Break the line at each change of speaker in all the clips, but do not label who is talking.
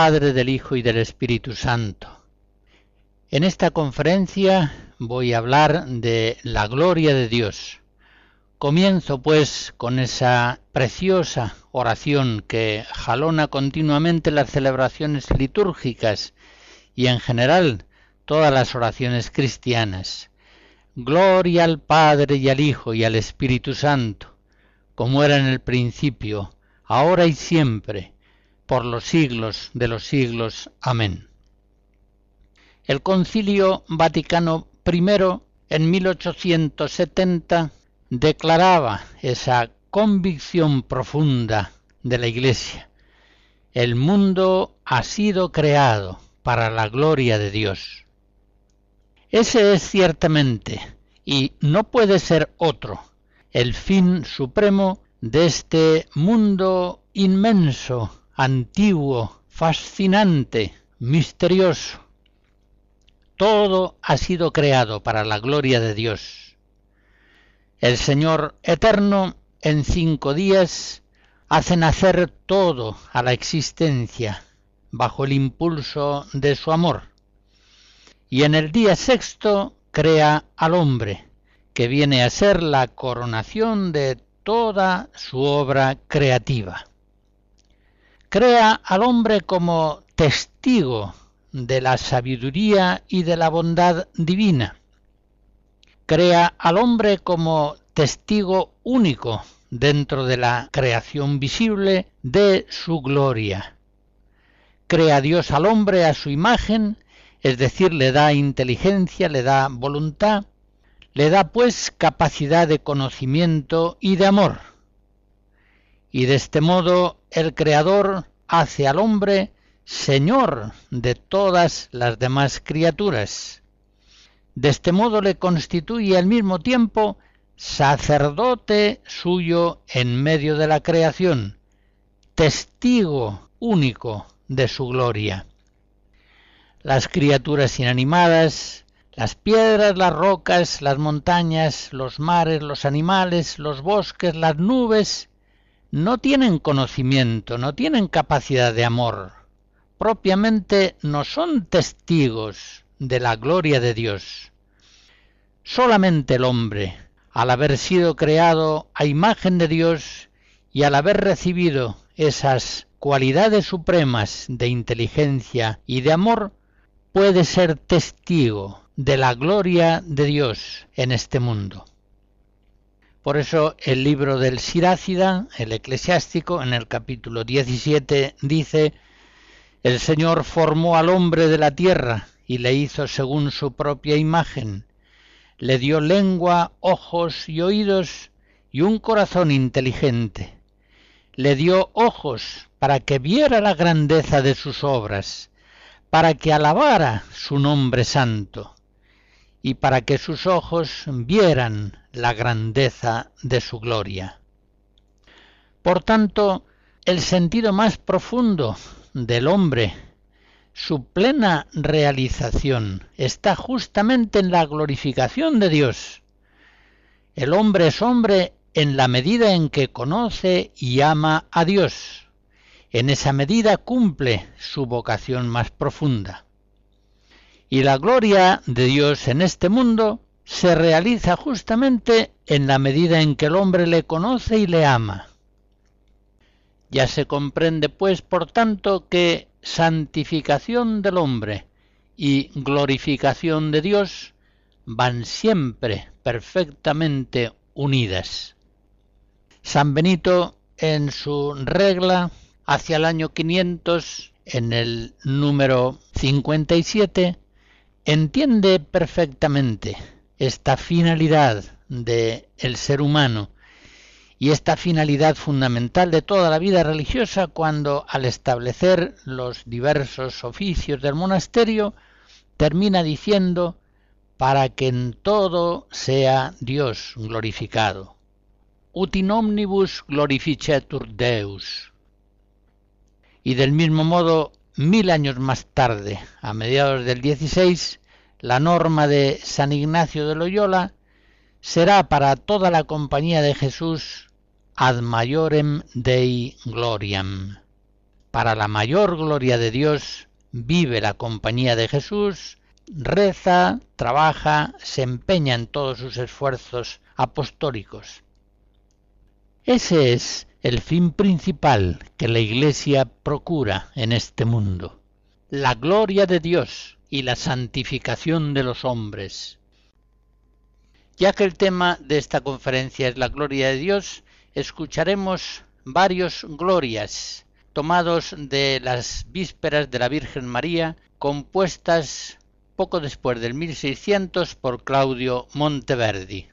Padre, del Hijo y del Espíritu Santo. En esta conferencia voy a hablar de la gloria de Dios. Comienzo pues con esa preciosa oración que jalona continuamente las celebraciones litúrgicas y en general todas las oraciones cristianas. Gloria al Padre y al Hijo y al Espíritu Santo, como era en el principio, ahora y siempre, por los siglos de los siglos. Amén. El Concilio Vaticano I en 1870 declaraba esa convicción profunda de la Iglesia. El mundo ha sido creado para la gloria de Dios. Ese es ciertamente, y no puede ser otro, el fin supremo de este mundo inmenso antiguo, fascinante, misterioso. Todo ha sido creado para la gloria de Dios. El Señor eterno en cinco días hace nacer todo a la existencia bajo el impulso de su amor. Y en el día sexto crea al hombre, que viene a ser la coronación de toda su obra creativa crea al hombre como testigo de la sabiduría y de la bondad divina. Crea al hombre como testigo único dentro de la creación visible de su gloria. Crea Dios al hombre a su imagen, es decir, le da inteligencia, le da voluntad, le da pues capacidad de conocimiento y de amor y de este modo el Creador hace al hombre Señor de todas las demás criaturas. De este modo le constituye al mismo tiempo sacerdote suyo en medio de la creación, testigo único de su gloria. Las criaturas inanimadas, las piedras, las rocas, las montañas, los mares, los animales, los bosques, las nubes, no tienen conocimiento, no tienen capacidad de amor, propiamente no son testigos de la gloria de Dios. Solamente el hombre, al haber sido creado a imagen de Dios y al haber recibido esas cualidades supremas de inteligencia y de amor, puede ser testigo de la gloria de Dios en este mundo. Por eso el libro del Sirácida, el eclesiástico, en el capítulo 17 dice, El Señor formó al hombre de la tierra y le hizo según su propia imagen. Le dio lengua, ojos y oídos y un corazón inteligente. Le dio ojos para que viera la grandeza de sus obras, para que alabara su nombre santo y para que sus ojos vieran la grandeza de su gloria. Por tanto, el sentido más profundo del hombre, su plena realización, está justamente en la glorificación de Dios. El hombre es hombre en la medida en que conoce y ama a Dios. En esa medida cumple su vocación más profunda. Y la gloria de Dios en este mundo se realiza justamente en la medida en que el hombre le conoce y le ama. Ya se comprende, pues, por tanto, que santificación del hombre y glorificación de Dios van siempre perfectamente unidas. San Benito, en su regla, hacia el año 500, en el número 57, entiende perfectamente esta finalidad del el ser humano y esta finalidad fundamental de toda la vida religiosa cuando al establecer los diversos oficios del monasterio termina diciendo para que en todo sea Dios glorificado. Ut in omnibus glorificetur Deus. Y del mismo modo, mil años más tarde, a mediados del 16, la norma de San Ignacio de Loyola será para toda la compañía de Jesús ad maiorem Dei gloriam. Para la mayor gloria de Dios vive la compañía de Jesús, reza, trabaja, se empeña en todos sus esfuerzos apostólicos. Ese es el fin principal que la Iglesia procura en este mundo, la gloria de Dios y la santificación de los hombres. Ya que el tema de esta conferencia es la gloria de Dios, escucharemos varios glorias tomados de las vísperas de la Virgen María, compuestas poco después del 1600 por Claudio Monteverdi.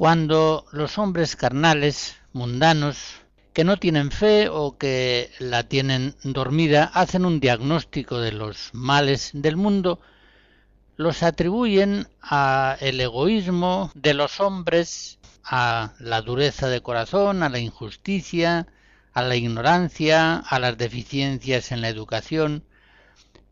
Cuando los hombres carnales, mundanos, que no tienen fe o que la tienen dormida, hacen un diagnóstico de los males del mundo, los atribuyen a el egoísmo de los hombres, a la dureza de corazón, a la injusticia, a la ignorancia, a las deficiencias en la educación,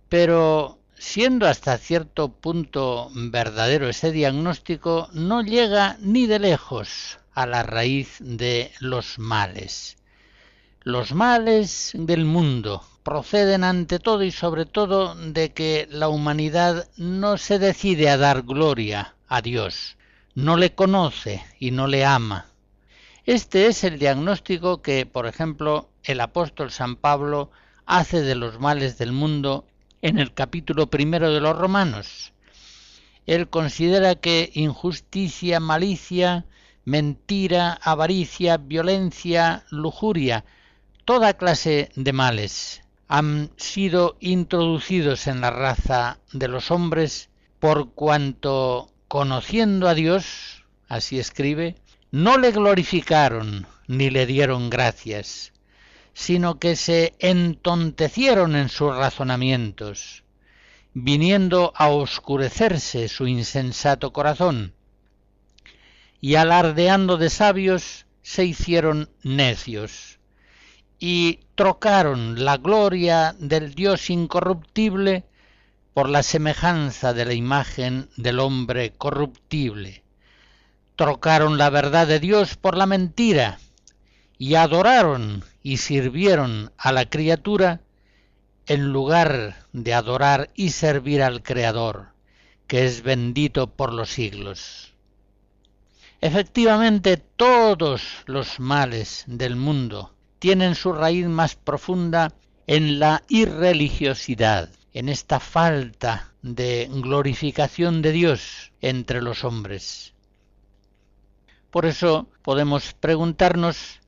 pero siendo hasta cierto punto verdadero ese diagnóstico, no llega ni de lejos a la raíz de los males. Los males del mundo proceden ante todo y sobre todo de que la humanidad no se decide a dar gloria a Dios, no le conoce y no le ama. Este es el diagnóstico que, por ejemplo, el apóstol San Pablo hace de los males del mundo en el capítulo primero de los Romanos. Él considera que injusticia, malicia, mentira, avaricia, violencia, lujuria, toda clase de males han sido introducidos en la raza de los hombres por cuanto, conociendo a Dios, así escribe, no le glorificaron ni le dieron gracias, sino que se entontecieron en sus razonamientos, viniendo a oscurecerse su insensato corazón, y alardeando de sabios se hicieron necios, y trocaron la gloria del Dios incorruptible por la semejanza de la imagen del hombre corruptible. Trocaron la verdad de Dios por la mentira, y adoraron y sirvieron a la criatura en lugar de adorar y servir al Creador, que es bendito por los siglos. Efectivamente, todos los males del mundo tienen su raíz más profunda en la irreligiosidad, en esta falta de glorificación de Dios entre los hombres. Por eso podemos preguntarnos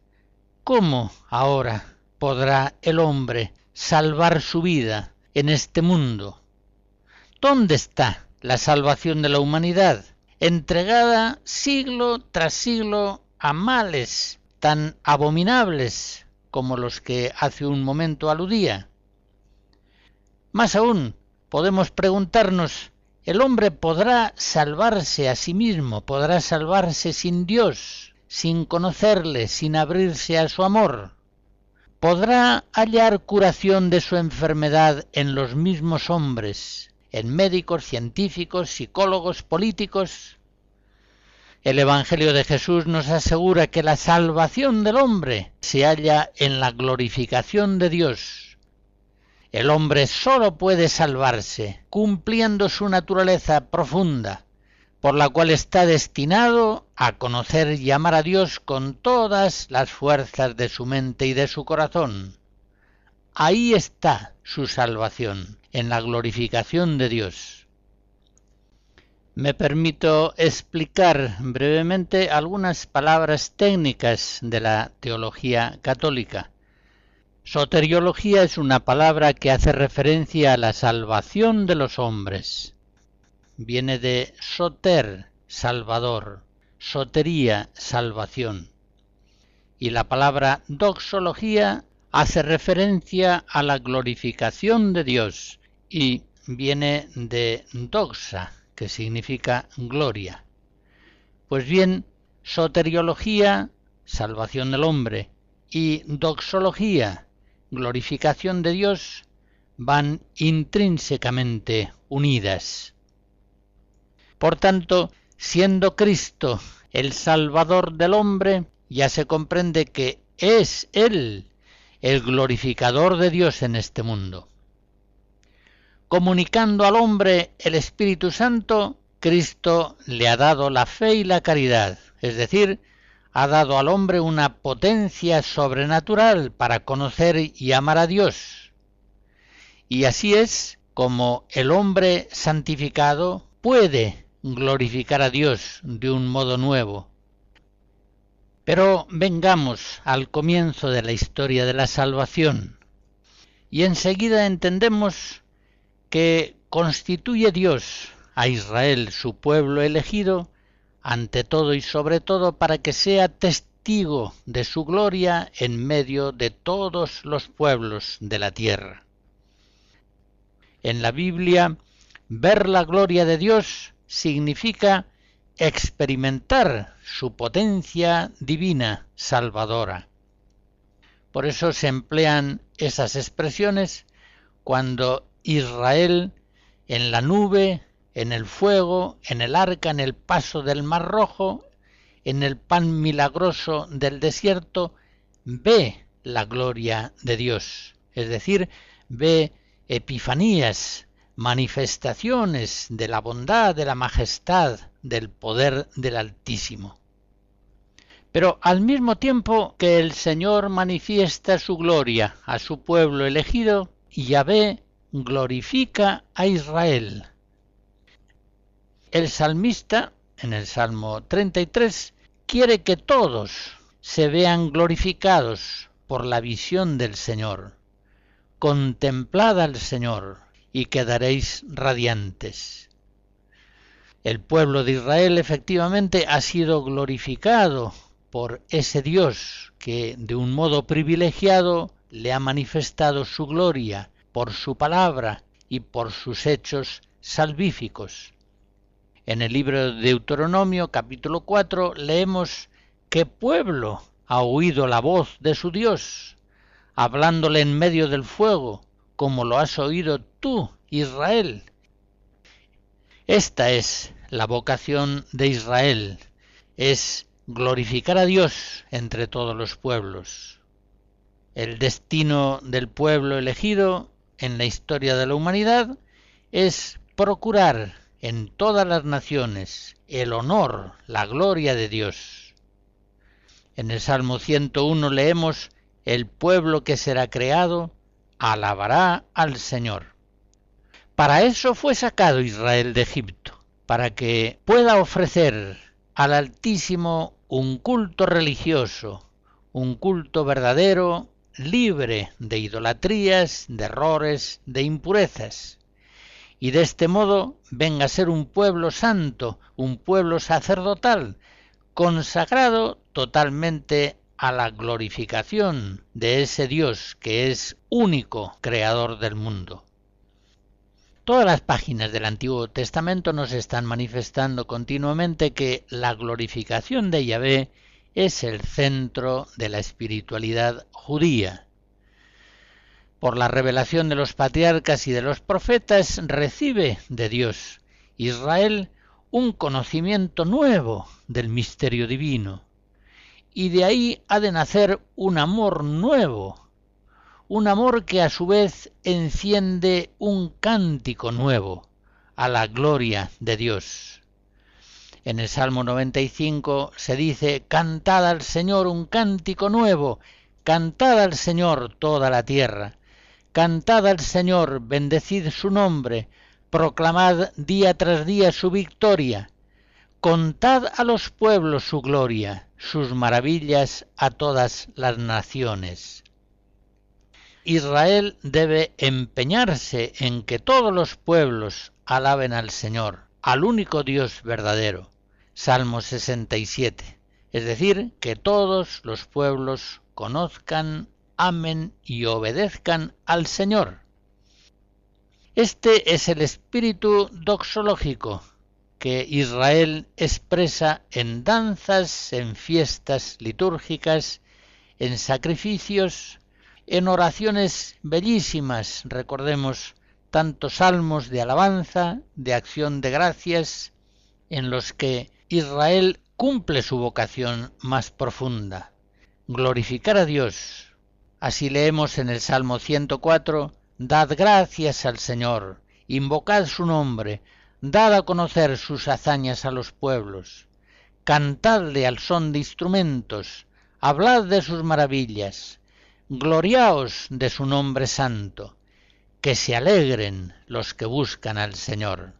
cómo ahora podrá el hombre salvar su vida en este mundo. ¿Dónde está la salvación de la humanidad, entregada siglo tras siglo a males tan abominables como los que hace un momento aludía? Más aún, podemos preguntarnos, ¿el hombre podrá salvarse a sí mismo, podrá salvarse sin Dios, sin conocerle, sin abrirse a su amor? ¿Podrá hallar curación de su enfermedad en los mismos hombres, en médicos, científicos, psicólogos, políticos. El Evangelio de Jesús nos asegura que la salvación del hombre se halla en la glorificación de Dios. El hombre sólo puede salvarse cumpliendo su naturaleza profunda, por la cual está destinado a conocer y amar a Dios con todas las fuerzas de su mente y de su corazón. Ahí está su salvación en la glorificación de Dios. Me permito explicar brevemente algunas palabras técnicas de la teología católica. Soteriología es una palabra que hace referencia a la salvación de los hombres. Viene de soter, salvador, sotería, salvación. Y la palabra doxología hace referencia a la glorificación de Dios, y viene de doxa, que significa gloria. Pues bien, soteriología, salvación del hombre, y doxología, glorificación de Dios, van intrínsecamente unidas. Por tanto, siendo Cristo el Salvador del hombre, ya se comprende que es Él el glorificador de Dios en este mundo comunicando al hombre el Espíritu Santo, Cristo le ha dado la fe y la caridad, es decir, ha dado al hombre una potencia sobrenatural para conocer y amar a Dios. Y así es como el hombre santificado puede glorificar a Dios de un modo nuevo. Pero vengamos al comienzo de la historia de la salvación y enseguida entendemos que constituye Dios a Israel, su pueblo elegido, ante todo y sobre todo para que sea testigo de su gloria en medio de todos los pueblos de la tierra. En la Biblia, ver la gloria de Dios significa experimentar su potencia divina salvadora. Por eso se emplean esas expresiones cuando Israel en la nube, en el fuego, en el arca, en el paso del mar rojo, en el pan milagroso del desierto, ve la gloria de Dios, es decir, ve epifanías, manifestaciones de la bondad, de la majestad, del poder del Altísimo. Pero al mismo tiempo que el Señor manifiesta su gloria a su pueblo elegido, Yahvé glorifica a Israel. El salmista, en el Salmo 33, quiere que todos se vean glorificados por la visión del Señor. Contemplad al Señor y quedaréis radiantes. El pueblo de Israel efectivamente ha sido glorificado por ese Dios que de un modo privilegiado le ha manifestado su gloria por su palabra y por sus hechos salvíficos. En el libro de Deuteronomio capítulo 4 leemos que pueblo ha oído la voz de su Dios, hablándole en medio del fuego, como lo has oído tú, Israel. Esta es la vocación de Israel, es glorificar a Dios entre todos los pueblos. El destino del pueblo elegido en la historia de la humanidad es procurar en todas las naciones el honor, la gloria de Dios. En el Salmo 101 leemos, el pueblo que será creado alabará al Señor. Para eso fue sacado Israel de Egipto, para que pueda ofrecer al Altísimo un culto religioso, un culto verdadero, libre de idolatrías, de errores, de impurezas. Y de este modo venga a ser un pueblo santo, un pueblo sacerdotal, consagrado totalmente a la glorificación de ese Dios que es único creador del mundo. Todas las páginas del Antiguo Testamento nos están manifestando continuamente que la glorificación de Yahvé es el centro de la espiritualidad judía. Por la revelación de los patriarcas y de los profetas recibe de Dios Israel un conocimiento nuevo del misterio divino, y de ahí ha de nacer un amor nuevo, un amor que a su vez enciende un cántico nuevo a la gloria de Dios. En el Salmo 95 se dice, Cantad al Señor un cántico nuevo, cantad al Señor toda la tierra, cantad al Señor, bendecid su nombre, proclamad día tras día su victoria, contad a los pueblos su gloria, sus maravillas a todas las naciones. Israel debe empeñarse en que todos los pueblos alaben al Señor, al único Dios verdadero. Salmo 67. Es decir, que todos los pueblos conozcan, amen y obedezcan al Señor. Este es el espíritu doxológico que Israel expresa en danzas, en fiestas litúrgicas, en sacrificios, en oraciones bellísimas, recordemos tantos salmos de alabanza, de acción de gracias, en los que Israel cumple su vocación más profunda, glorificar a Dios. Así leemos en el Salmo 104, Dad gracias al Señor, invocad su nombre, dad a conocer sus hazañas a los pueblos, cantadle al son de instrumentos, hablad de sus maravillas, gloriaos de su nombre santo, que se alegren los que buscan al Señor.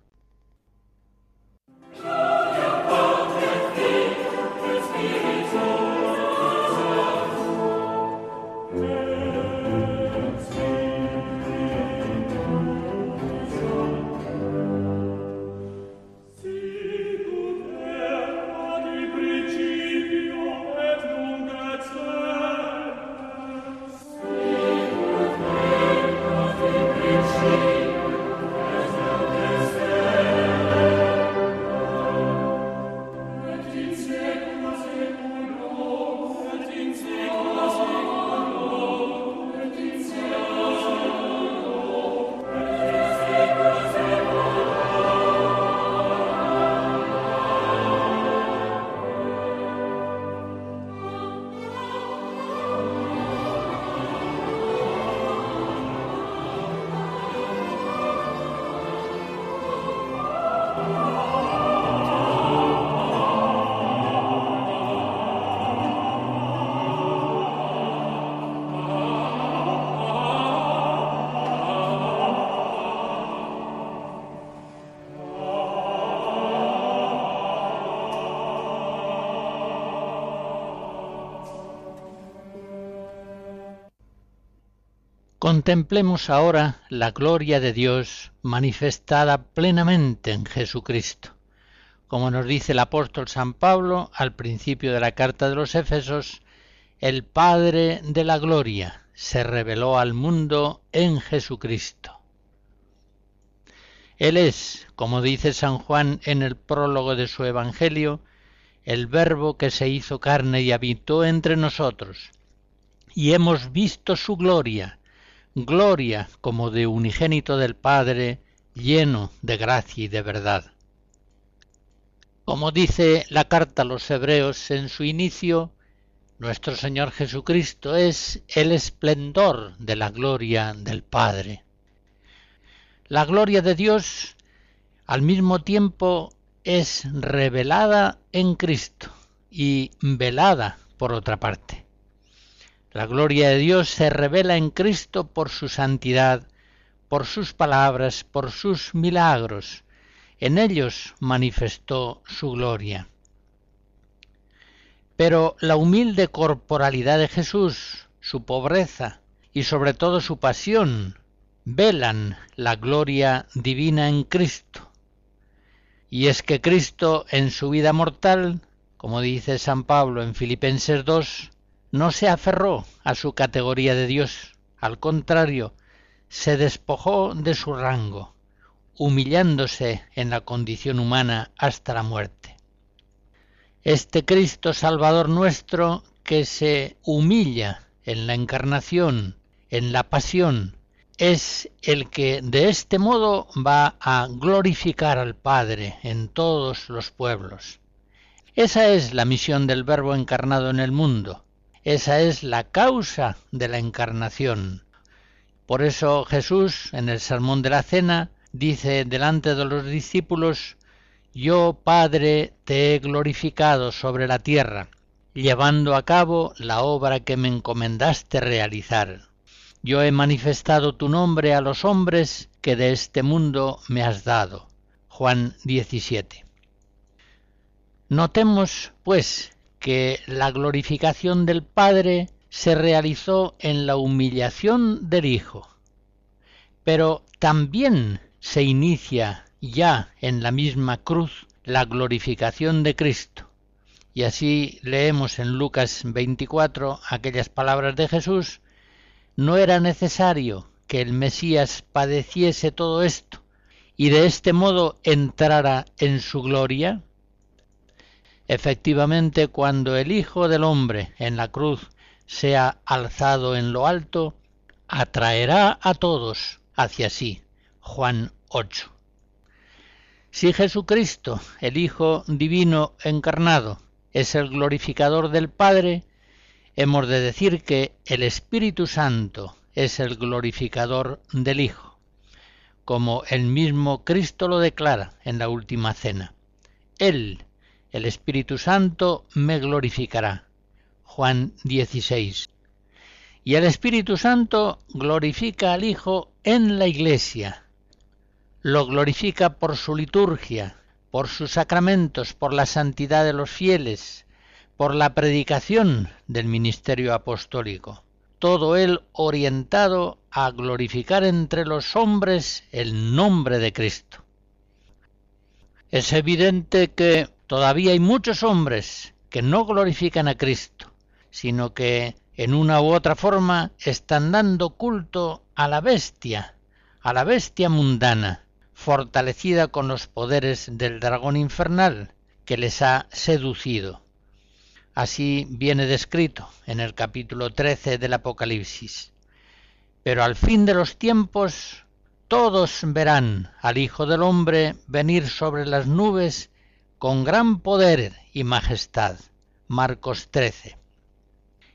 Contemplemos ahora la gloria de Dios manifestada plenamente en Jesucristo. Como nos dice el apóstol San Pablo al principio de la carta de los Éfesos, el Padre de la Gloria se reveló al mundo en Jesucristo. Él es, como dice San Juan en el prólogo de su Evangelio, el Verbo que se hizo carne y habitó entre nosotros, y hemos visto su gloria, gloria como de unigénito del Padre, lleno de gracia y de verdad. Como dice la carta a los Hebreos en su inicio, nuestro Señor Jesucristo es el esplendor de la gloria del Padre. La gloria de Dios al mismo tiempo es revelada en Cristo y velada por otra parte. La gloria de Dios se revela en Cristo por su santidad, por sus palabras, por sus milagros. En ellos manifestó su gloria. Pero la humilde corporalidad de Jesús, su pobreza y sobre todo su pasión, velan la gloria divina en Cristo. Y es que Cristo en su vida mortal, como dice San Pablo en Filipenses 2, no se aferró a su categoría de Dios, al contrario, se despojó de su rango, humillándose en la condición humana hasta la muerte. Este Cristo Salvador nuestro que se humilla en la encarnación, en la pasión, es el que de este modo va a glorificar al Padre en todos los pueblos. Esa es la misión del Verbo encarnado en el mundo, esa es la causa de la encarnación. Por eso Jesús en el Sermón de la Cena dice delante de los discípulos, Yo, Padre, te he glorificado sobre la tierra, llevando a cabo la obra que me encomendaste realizar. Yo he manifestado tu nombre a los hombres que de este mundo me has dado. Juan 17. Notemos, pues, que la glorificación del Padre se realizó en la humillación del Hijo, pero también se inicia ya en la misma cruz la glorificación de Cristo. Y así leemos en Lucas 24 aquellas palabras de Jesús, no era necesario que el Mesías padeciese todo esto y de este modo entrara en su gloria. Efectivamente, cuando el Hijo del Hombre en la cruz sea alzado en lo alto, atraerá a todos hacia sí. Juan 8. Si Jesucristo, el Hijo Divino encarnado, es el glorificador del Padre, hemos de decir que el Espíritu Santo es el glorificador del Hijo, como el mismo Cristo lo declara en la última cena. Él, el Espíritu Santo me glorificará. Juan 16. Y el Espíritu Santo glorifica al Hijo en la Iglesia. Lo glorifica por su liturgia, por sus sacramentos, por la santidad de los fieles, por la predicación del ministerio apostólico. Todo él orientado a glorificar entre los hombres el nombre de Cristo. Es evidente que Todavía hay muchos hombres que no glorifican a Cristo, sino que en una u otra forma están dando culto a la bestia, a la bestia mundana, fortalecida con los poderes del dragón infernal que les ha seducido. Así viene descrito en el capítulo 13 del Apocalipsis. Pero al fin de los tiempos todos verán al Hijo del Hombre venir sobre las nubes con gran poder y majestad. Marcos 13.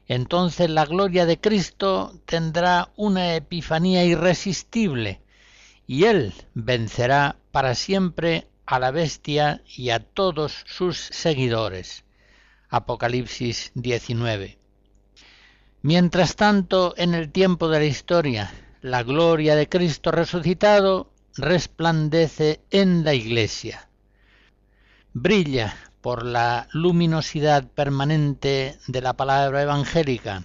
Entonces la gloria de Cristo tendrá una epifanía irresistible y Él vencerá para siempre a la bestia y a todos sus seguidores. Apocalipsis 19. Mientras tanto, en el tiempo de la historia, la gloria de Cristo resucitado resplandece en la Iglesia brilla por la luminosidad permanente de la palabra evangélica,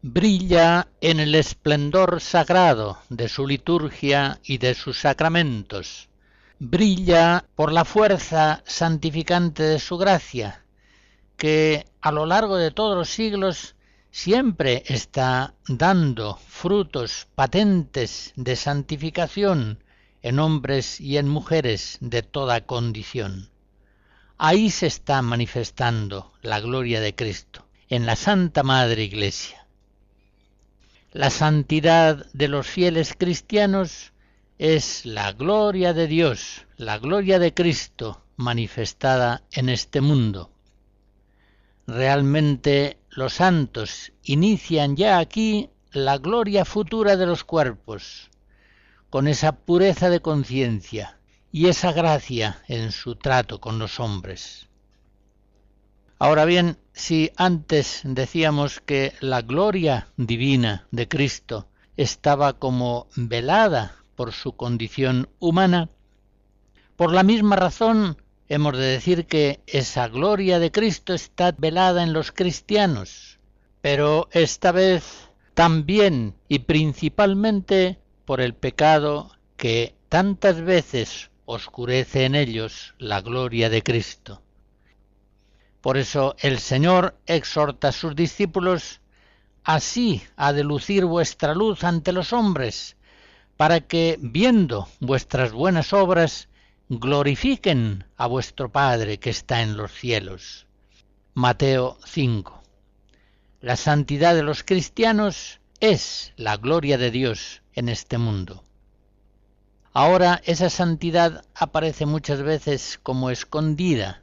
brilla en el esplendor sagrado de su liturgia y de sus sacramentos, brilla por la fuerza santificante de su gracia, que a lo largo de todos los siglos siempre está dando frutos patentes de santificación en hombres y en mujeres de toda condición. Ahí se está manifestando la gloria de Cristo, en la Santa Madre Iglesia. La santidad de los fieles cristianos es la gloria de Dios, la gloria de Cristo manifestada en este mundo. Realmente los santos inician ya aquí la gloria futura de los cuerpos, con esa pureza de conciencia, y esa gracia en su trato con los hombres. Ahora bien, si antes decíamos que la gloria divina de Cristo estaba como velada por su condición humana, por la misma razón hemos de decir que esa gloria de Cristo está velada en los cristianos, pero esta vez también y principalmente por el pecado que tantas veces oscurece en ellos la gloria de Cristo. Por eso el Señor exhorta a sus discípulos, así ha de lucir vuestra luz ante los hombres, para que, viendo vuestras buenas obras, glorifiquen a vuestro Padre que está en los cielos. Mateo 5. La santidad de los cristianos es la gloria de Dios en este mundo. Ahora esa santidad aparece muchas veces como escondida.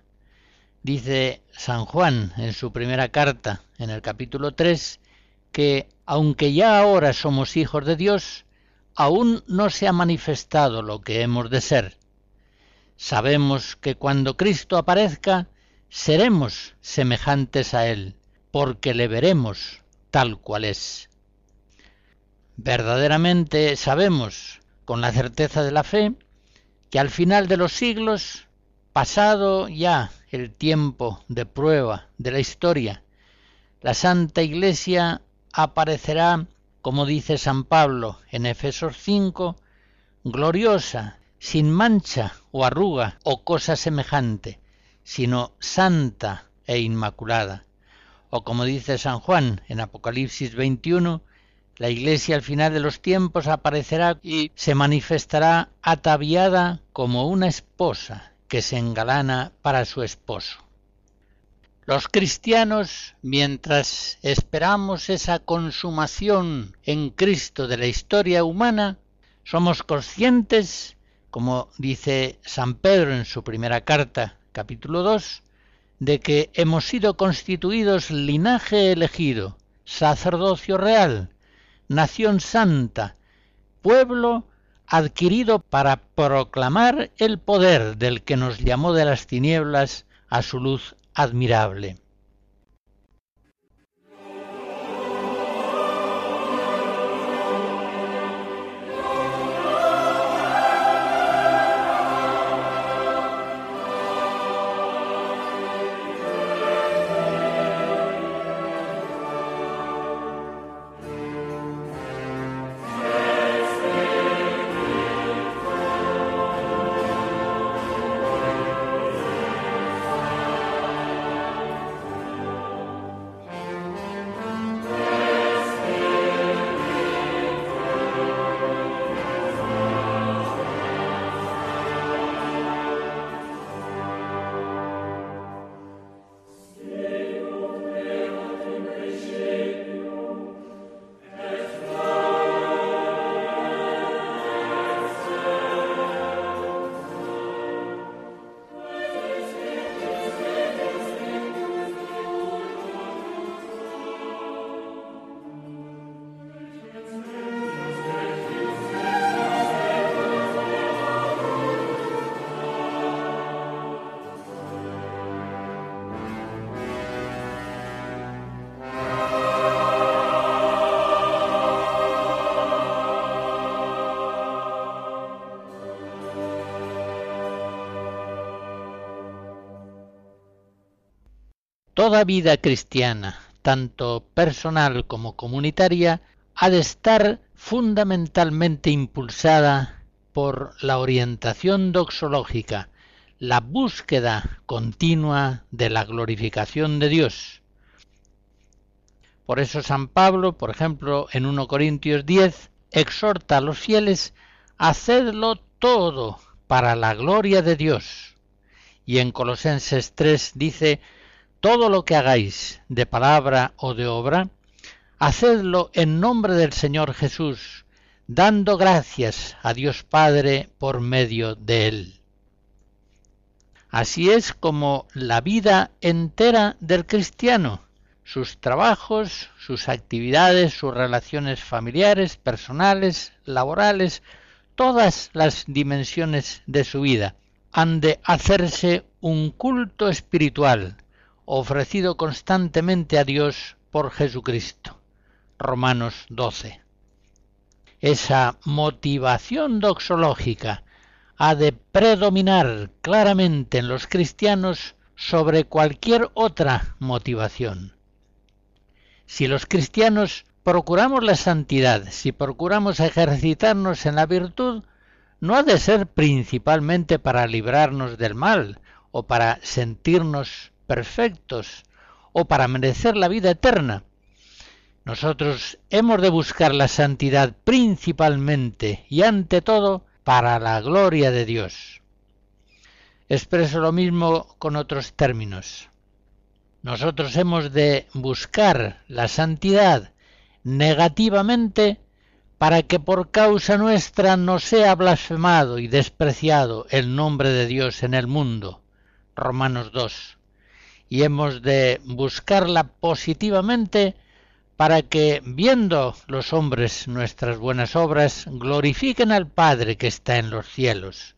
Dice San Juan en su primera carta, en el capítulo 3, que aunque ya ahora somos hijos de Dios, aún no se ha manifestado lo que hemos de ser Sabemos que cuando Cristo aparezca, seremos semejantes a Él, porque le veremos tal cual es. Verdaderamente sabemos, con la certeza de la fe, que al final de los siglos, pasado ya el tiempo de prueba de la historia, la Santa Iglesia aparecerá, como dice San Pablo en Efesos 5, gloriosa sin mancha o arruga o cosa semejante, sino santa e inmaculada. O como dice San Juan en Apocalipsis 21, la iglesia al final de los tiempos aparecerá y se manifestará ataviada como una esposa que se engalana para su esposo. Los cristianos, mientras esperamos esa consumación en Cristo de la historia humana, somos conscientes como dice San Pedro en su primera carta, capítulo 2, de que hemos sido constituidos linaje elegido, sacerdocio real, nación santa, pueblo adquirido para proclamar el poder del que nos llamó de las tinieblas a su luz admirable. Toda vida cristiana, tanto personal como comunitaria, ha de estar fundamentalmente impulsada por la orientación doxológica, la búsqueda continua de la glorificación de Dios. Por eso San Pablo, por ejemplo, en 1 Corintios 10, exhorta a los fieles, hacedlo todo para la gloria de Dios. Y en Colosenses 3 dice, todo lo que hagáis de palabra o de obra, hacedlo en nombre del Señor Jesús, dando gracias a Dios Padre por medio de él. Así es como la vida entera del cristiano, sus trabajos, sus actividades, sus relaciones familiares, personales, laborales, todas las dimensiones de su vida han de hacerse un culto espiritual, ofrecido constantemente a Dios por Jesucristo. Romanos 12. Esa motivación doxológica ha de predominar claramente en los cristianos sobre cualquier otra motivación. Si los cristianos procuramos la santidad, si procuramos ejercitarnos en la virtud, no ha de ser principalmente para librarnos del mal o para sentirnos perfectos o para merecer la vida eterna. Nosotros hemos de buscar la santidad principalmente y ante todo para la gloria de Dios. Expreso lo mismo con otros términos. Nosotros hemos de buscar la santidad negativamente para que por causa nuestra no sea blasfemado y despreciado el nombre de Dios en el mundo. Romanos 2. Y hemos de buscarla positivamente para que, viendo los hombres nuestras buenas obras, glorifiquen al Padre que está en los cielos.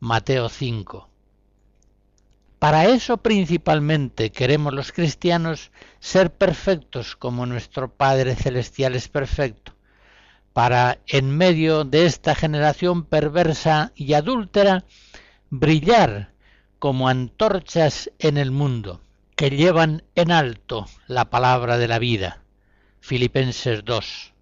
Mateo 5. Para eso principalmente queremos los cristianos ser perfectos como nuestro Padre Celestial es perfecto para, en medio de esta generación perversa y adúltera, brillar como antorchas en el mundo, que llevan en alto la palabra de la vida. Filipenses 2.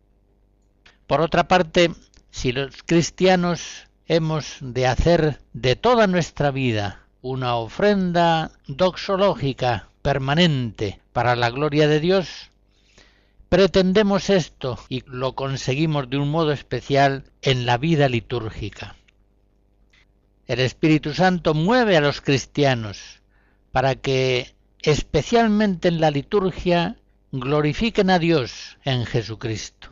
Por otra parte, si los cristianos hemos de hacer de toda nuestra vida una ofrenda doxológica permanente para la gloria de Dios, Pretendemos esto y lo conseguimos de un modo especial en la vida litúrgica. El Espíritu Santo mueve a los cristianos para que, especialmente en la liturgia, glorifiquen a Dios en Jesucristo.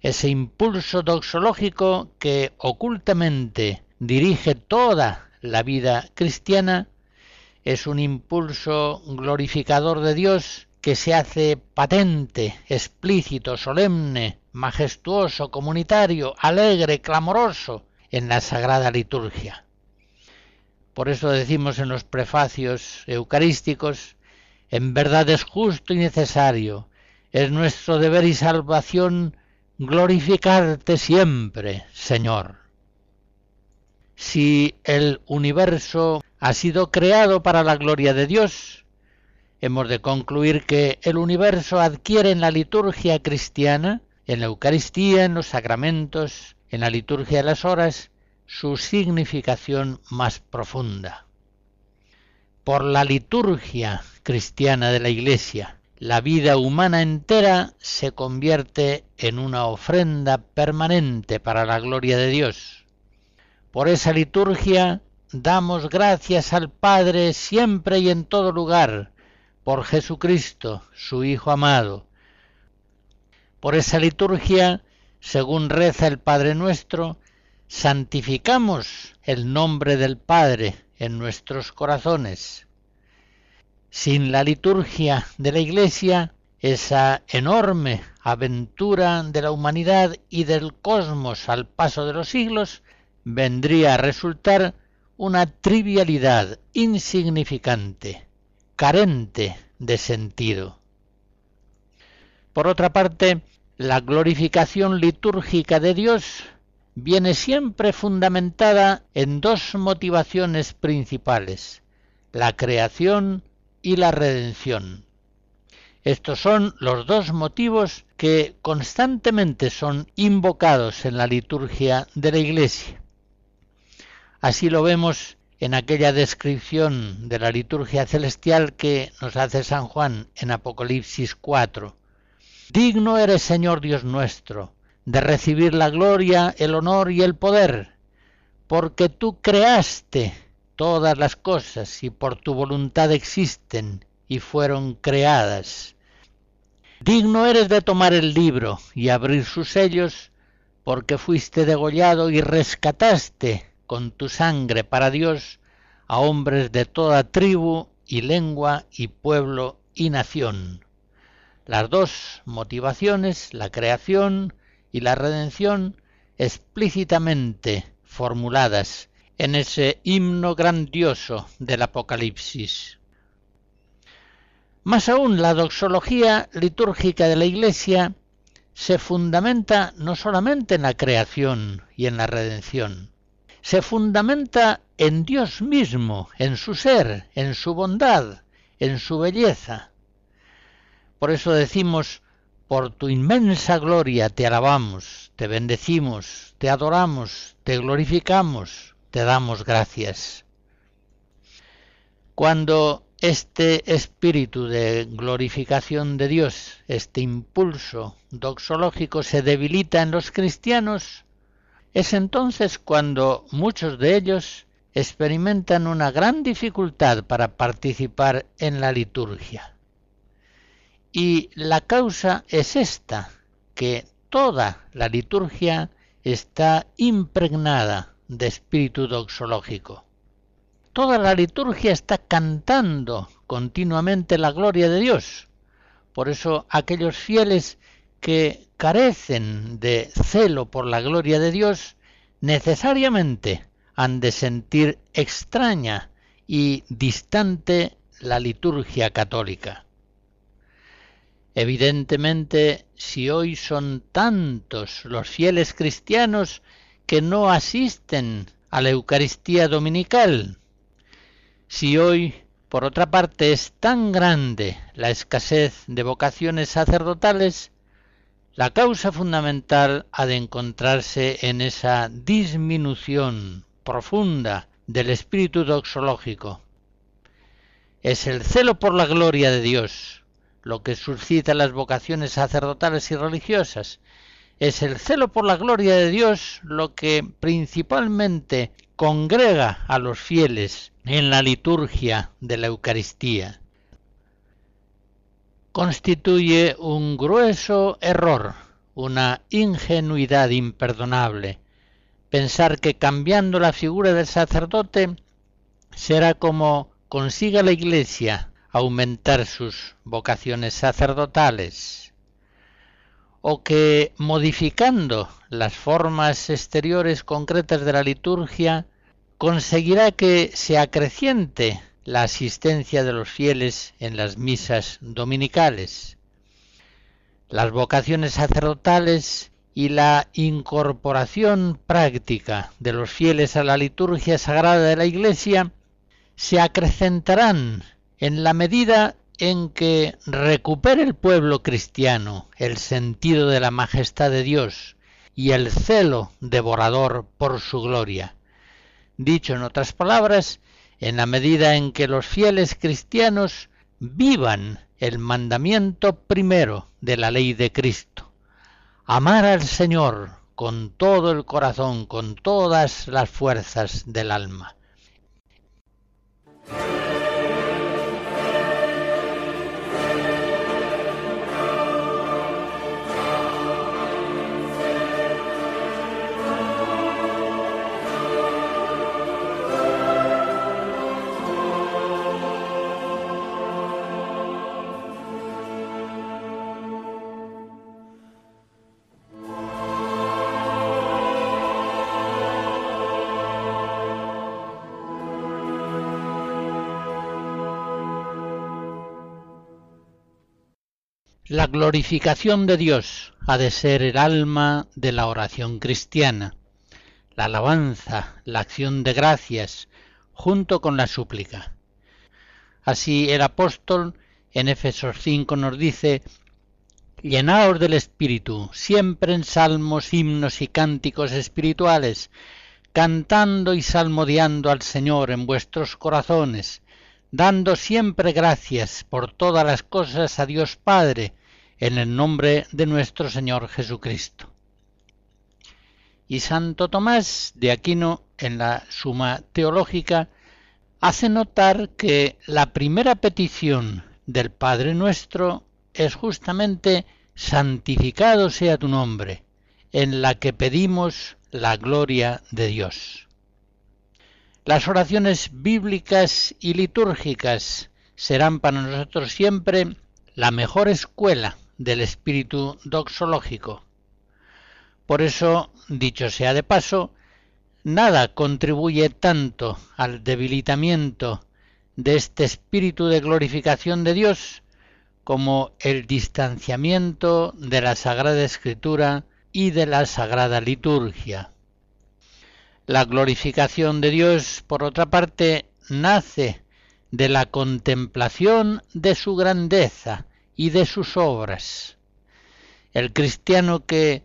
Ese impulso doxológico que ocultamente dirige toda la vida cristiana es un impulso glorificador de Dios que se hace patente, explícito, solemne, majestuoso, comunitario, alegre, clamoroso en la sagrada liturgia. Por eso decimos en los prefacios eucarísticos, en verdad es justo y necesario, es nuestro deber y salvación glorificarte siempre, Señor. Si el universo ha sido creado para la gloria de Dios, hemos de concluir que el universo adquiere en la liturgia cristiana, en la Eucaristía, en los sacramentos, en la liturgia de las horas, su significación más profunda. Por la liturgia cristiana de la Iglesia, la vida humana entera se convierte en una ofrenda permanente para la gloria de Dios. Por esa liturgia damos gracias al Padre siempre y en todo lugar, por Jesucristo, su Hijo amado. Por esa liturgia, según reza el Padre nuestro, santificamos el nombre del Padre en nuestros corazones. Sin la liturgia de la Iglesia, esa enorme aventura de la humanidad y del cosmos al paso de los siglos vendría a resultar una trivialidad insignificante carente de sentido. Por otra parte, la glorificación litúrgica de Dios viene siempre fundamentada en dos motivaciones principales, la creación y la redención. Estos son los dos motivos que constantemente son invocados en la liturgia de la Iglesia. Así lo vemos en aquella descripción de la liturgia celestial que nos hace San Juan en Apocalipsis 4. Digno eres, Señor Dios nuestro, de recibir la gloria, el honor y el poder, porque tú creaste todas las cosas y por tu voluntad existen y fueron creadas. Digno eres de tomar el libro y abrir sus sellos, porque fuiste degollado y rescataste con tu sangre para Dios a hombres de toda tribu y lengua y pueblo y nación. Las dos motivaciones, la creación y la redención, explícitamente formuladas en ese himno grandioso del Apocalipsis. Más aún, la doxología litúrgica de la Iglesia se fundamenta no solamente en la creación y en la redención, se fundamenta en Dios mismo, en su ser, en su bondad, en su belleza. Por eso decimos, por tu inmensa gloria te alabamos, te bendecimos, te adoramos, te glorificamos, te damos gracias. Cuando este espíritu de glorificación de Dios, este impulso doxológico se debilita en los cristianos, es entonces cuando muchos de ellos experimentan una gran dificultad para participar en la liturgia. Y la causa es esta, que toda la liturgia está impregnada de espíritu doxológico. Toda la liturgia está cantando continuamente la gloria de Dios. Por eso aquellos fieles que carecen de celo por la gloria de Dios necesariamente han de sentir extraña y distante la liturgia católica. Evidentemente, si hoy son tantos los fieles cristianos que no asisten a la Eucaristía dominical, si hoy, por otra parte, es tan grande la escasez de vocaciones sacerdotales, la causa fundamental ha de encontrarse en esa disminución profunda del espíritu doxológico. Es el celo por la gloria de Dios, lo que suscita las vocaciones sacerdotales y religiosas. Es el celo por la gloria de Dios lo que principalmente congrega a los fieles en la liturgia de la Eucaristía. Constituye un grueso error, una ingenuidad imperdonable, pensar que cambiando la figura del sacerdote será como consiga la Iglesia aumentar sus vocaciones sacerdotales, o que modificando las formas exteriores concretas de la liturgia conseguirá que se acreciente la asistencia de los fieles en las misas dominicales. Las vocaciones sacerdotales y la incorporación práctica de los fieles a la liturgia sagrada de la Iglesia se acrecentarán en la medida en que recupere el pueblo cristiano el sentido de la majestad de Dios y el celo devorador por su gloria. Dicho en otras palabras, en la medida en que los fieles cristianos vivan el mandamiento primero de la ley de Cristo, amar al Señor con todo el corazón, con todas las fuerzas del alma. La glorificación de Dios ha de ser el alma de la oración cristiana, la alabanza, la acción de gracias, junto con la súplica. Así el apóstol en Éfesos 5 nos dice, Llenaos del Espíritu, siempre en salmos, himnos y cánticos espirituales, cantando y salmodiando al Señor en vuestros corazones, dando siempre gracias por todas las cosas a Dios Padre, en el nombre de nuestro Señor Jesucristo. Y Santo Tomás de Aquino, en la Suma Teológica, hace notar que la primera petición del Padre nuestro es justamente santificado sea tu nombre, en la que pedimos la gloria de Dios. Las oraciones bíblicas y litúrgicas serán para nosotros siempre la mejor escuela del espíritu doxológico. Por eso, dicho sea de paso, nada contribuye tanto al debilitamiento de este espíritu de glorificación de Dios como el distanciamiento de la Sagrada Escritura y de la Sagrada Liturgia. La glorificación de Dios, por otra parte, nace de la contemplación de su grandeza y de sus obras. El cristiano que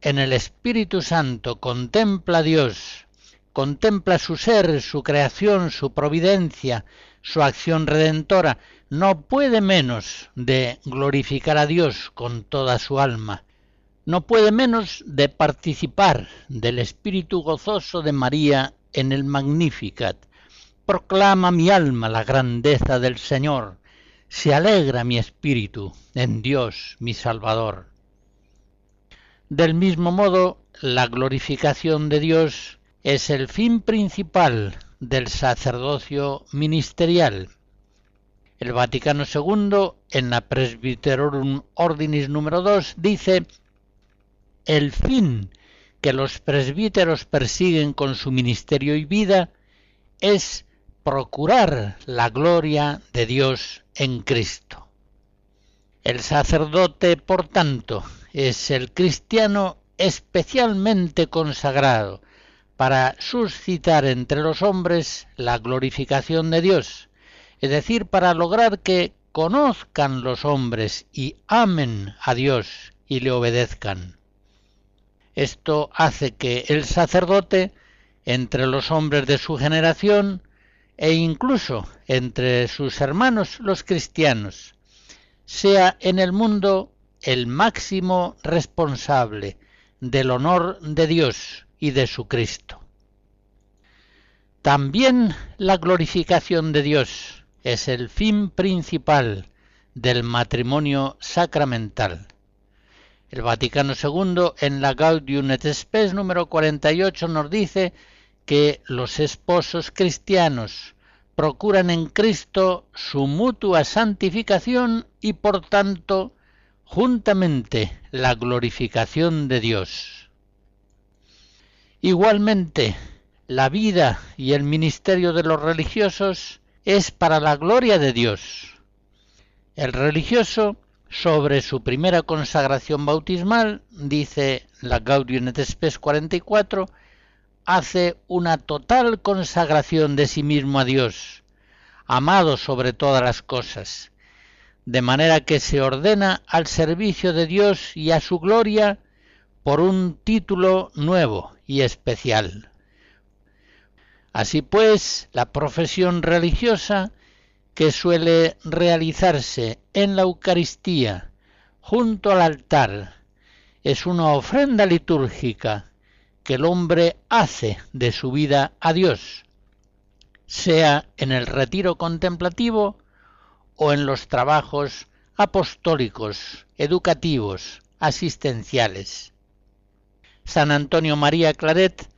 en el Espíritu Santo contempla a Dios, contempla su ser, su creación, su providencia, su acción redentora, no puede menos de glorificar a Dios con toda su alma, no puede menos de participar del espíritu gozoso de María en el Magnificat. Proclama mi alma la grandeza del Señor, se alegra mi espíritu en Dios mi Salvador. Del mismo modo, la glorificación de Dios es el fin principal del sacerdocio ministerial. El Vaticano II, en la Presbyterorum Ordinis número 2, dice el fin que los presbíteros persiguen con su ministerio y vida es procurar la gloria de Dios en Cristo. El sacerdote, por tanto, es el cristiano especialmente consagrado para suscitar entre los hombres la glorificación de Dios, es decir, para lograr que conozcan los hombres y amen a Dios y le obedezcan. Esto hace que el sacerdote, entre los hombres de su generación, e incluso entre sus hermanos los cristianos, sea en el mundo el máximo responsable del honor de Dios y de su Cristo. También la glorificación de Dios es el fin principal del matrimonio sacramental. El Vaticano II en la Gaudium et Spes número 48 nos dice que los esposos cristianos procuran en Cristo su mutua santificación y por tanto juntamente la glorificación de Dios. Igualmente, la vida y el ministerio de los religiosos es para la gloria de Dios. El religioso sobre su primera consagración bautismal, dice la Gaudium et Spes 44, hace una total consagración de sí mismo a Dios, amado sobre todas las cosas, de manera que se ordena al servicio de Dios y a su gloria por un título nuevo y especial. Así pues, la profesión religiosa que suele realizarse en la Eucaristía junto al altar es una ofrenda litúrgica que el hombre hace de su vida a Dios, sea en el retiro contemplativo o en los trabajos apostólicos, educativos, asistenciales. San Antonio María Claret,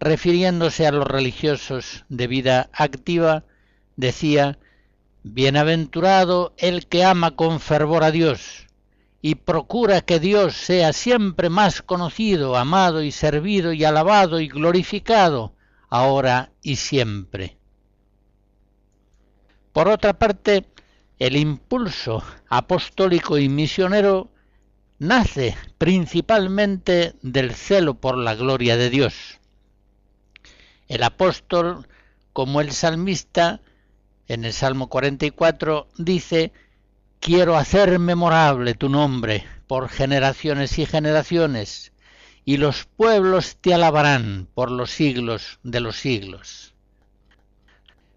refiriéndose a los religiosos de vida activa, decía Bienaventurado el que ama con fervor a Dios y procura que Dios sea siempre más conocido, amado y servido y alabado y glorificado, ahora y siempre. Por otra parte, el impulso apostólico y misionero nace principalmente del celo por la gloria de Dios. El apóstol, como el salmista, en el Salmo 44 dice, quiero hacer memorable tu nombre por generaciones y generaciones, y los pueblos te alabarán por los siglos de los siglos.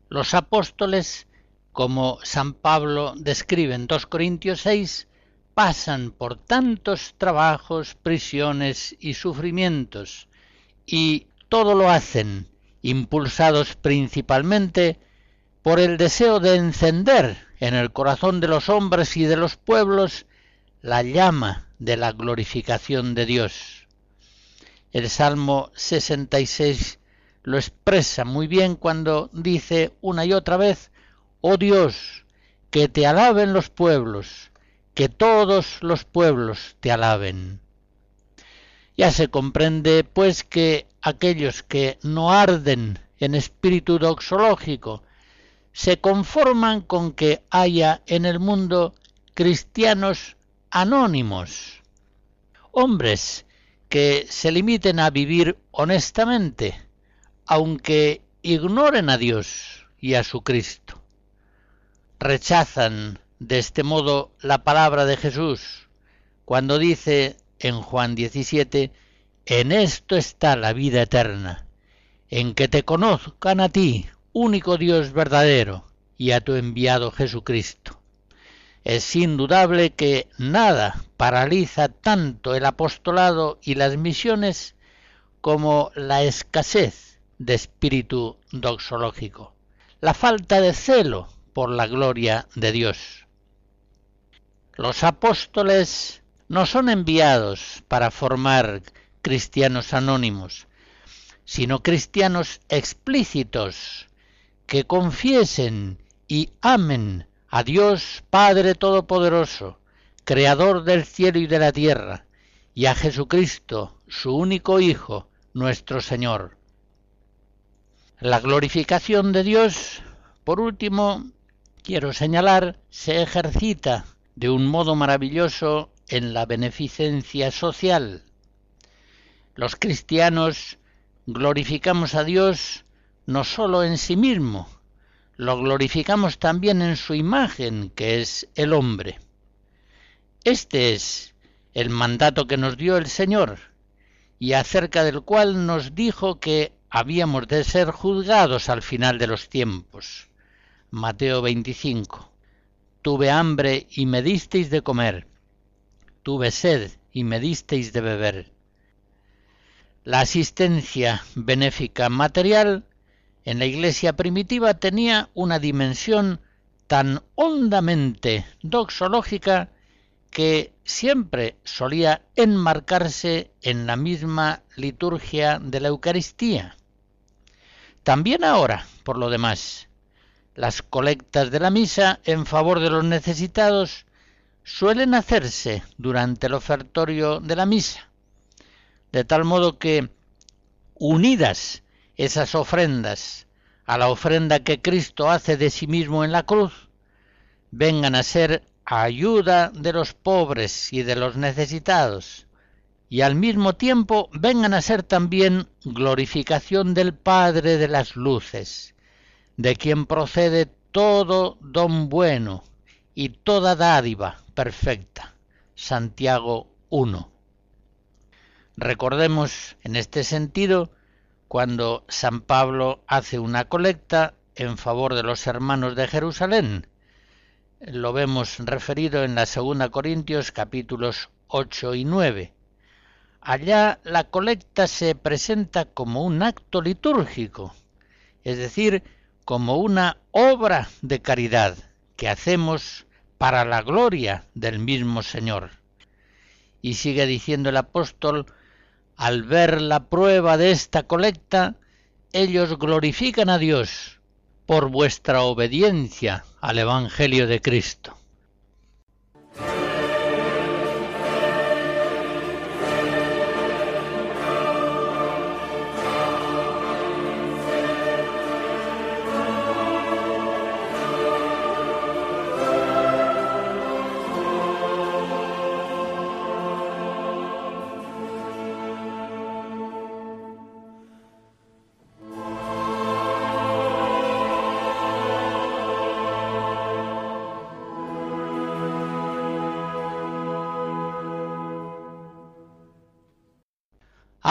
Los apóstoles, como San Pablo describe en 2 Corintios 6, pasan por tantos trabajos, prisiones y sufrimientos, y todo lo hacen impulsados principalmente por el deseo de encender en el corazón de los hombres y de los pueblos la llama de la glorificación de Dios. El Salmo 66 lo expresa muy bien cuando dice una y otra vez, Oh Dios, que te alaben los pueblos, que todos los pueblos te alaben. Ya se comprende, pues, que aquellos que no arden en espíritu doxológico, se conforman con que haya en el mundo cristianos anónimos, hombres que se limiten a vivir honestamente, aunque ignoren a Dios y a su Cristo. Rechazan de este modo la palabra de Jesús cuando dice en Juan 17, en esto está la vida eterna, en que te conozcan a ti, único Dios verdadero, y a tu enviado Jesucristo. Es indudable que nada paraliza tanto el apostolado y las misiones como la escasez de espíritu doxológico, la falta de celo por la gloria de Dios. Los apóstoles no son enviados para formar cristianos anónimos, sino cristianos explícitos que confiesen y amen a Dios Padre Todopoderoso, Creador del cielo y de la tierra, y a Jesucristo, su único Hijo, nuestro Señor. La glorificación de Dios, por último, quiero señalar, se ejercita de un modo maravilloso en la beneficencia social. Los cristianos glorificamos a Dios no sólo en sí mismo, lo glorificamos también en su imagen, que es el hombre. Este es el mandato que nos dio el Señor, y acerca del cual nos dijo que habíamos de ser juzgados al final de los tiempos. Mateo 25. Tuve hambre y me disteis de comer. Tuve sed y me disteis de beber. La asistencia benéfica material en la iglesia primitiva tenía una dimensión tan hondamente doxológica que siempre solía enmarcarse en la misma liturgia de la Eucaristía. También ahora, por lo demás, las colectas de la misa en favor de los necesitados suelen hacerse durante el ofertorio de la misa, de tal modo que, unidas esas ofrendas a la ofrenda que Cristo hace de sí mismo en la cruz, vengan a ser ayuda de los pobres y de los necesitados, y al mismo tiempo vengan a ser también glorificación del Padre de las luces, de quien procede todo don bueno y toda dádiva perfecta. Santiago 1. Recordemos en este sentido cuando San Pablo hace una colecta en favor de los hermanos de Jerusalén. Lo vemos referido en la segunda Corintios capítulos 8 y 9. Allá la colecta se presenta como un acto litúrgico, es decir, como una obra de caridad que hacemos para la gloria del mismo Señor. Y sigue diciendo el apóstol, al ver la prueba de esta colecta, ellos glorifican a Dios por vuestra obediencia al Evangelio de Cristo.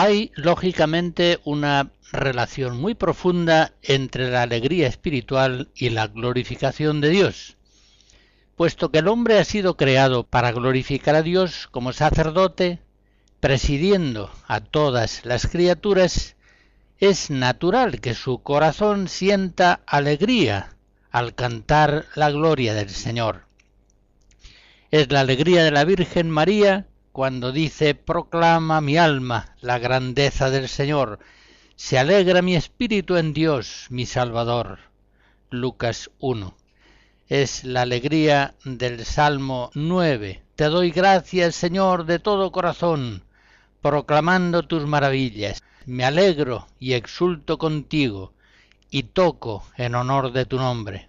Hay, lógicamente, una relación muy profunda entre la alegría espiritual y la glorificación de Dios, puesto que el hombre ha sido creado para glorificar a Dios como sacerdote, presidiendo a todas las criaturas, es natural que su corazón sienta alegría al cantar la gloria del Señor. Es la alegría de la Virgen María cuando dice proclama mi alma la grandeza del Señor, se alegra mi espíritu en Dios, mi Salvador. Lucas 1. Es la alegría del Salmo 9. Te doy gracias, Señor, de todo corazón, proclamando tus maravillas. Me alegro y exulto contigo, y toco en honor de tu nombre.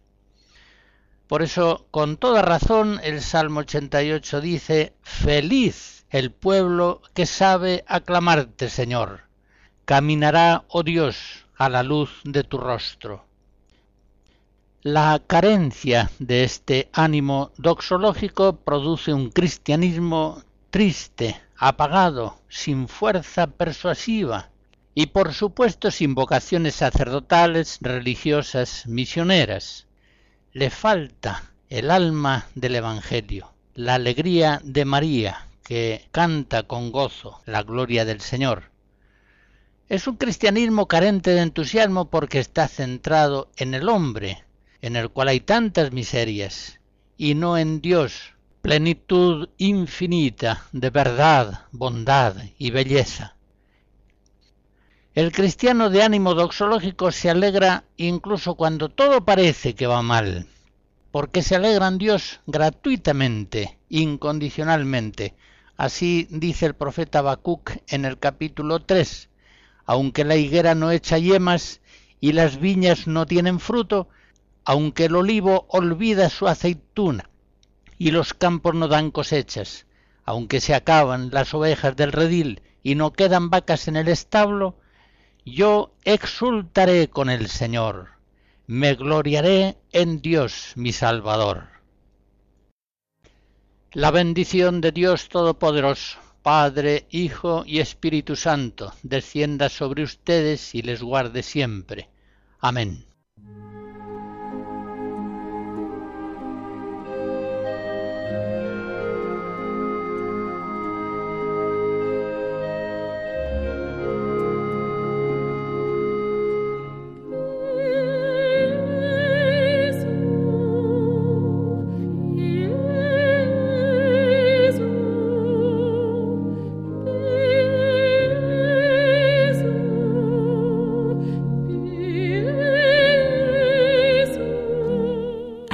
Por eso, con toda razón, el Salmo 88 dice, Feliz el pueblo que sabe aclamarte, Señor. Caminará, oh Dios, a la luz de tu rostro. La carencia de este ánimo doxológico produce un cristianismo triste, apagado, sin fuerza persuasiva y por supuesto sin vocaciones sacerdotales, religiosas, misioneras. Le falta el alma del Evangelio, la alegría de María, que canta con gozo la gloria del Señor. Es un cristianismo carente de entusiasmo porque está centrado en el hombre, en el cual hay tantas miserias, y no en Dios, plenitud infinita de verdad, bondad y belleza. El cristiano de ánimo doxológico se alegra incluso cuando todo parece que va mal, porque se alegra en Dios gratuitamente, incondicionalmente, Así dice el profeta Habacuc en el capítulo 3. Aunque la higuera no echa yemas y las viñas no tienen fruto, aunque el olivo olvida su aceituna y los campos no dan cosechas, aunque se acaban las ovejas del redil y no quedan vacas en el establo, yo exultaré con el Señor, me gloriaré en Dios mi Salvador. La bendición de Dios Todopoderoso, Padre, Hijo y Espíritu Santo, descienda sobre ustedes y les guarde siempre. Amén.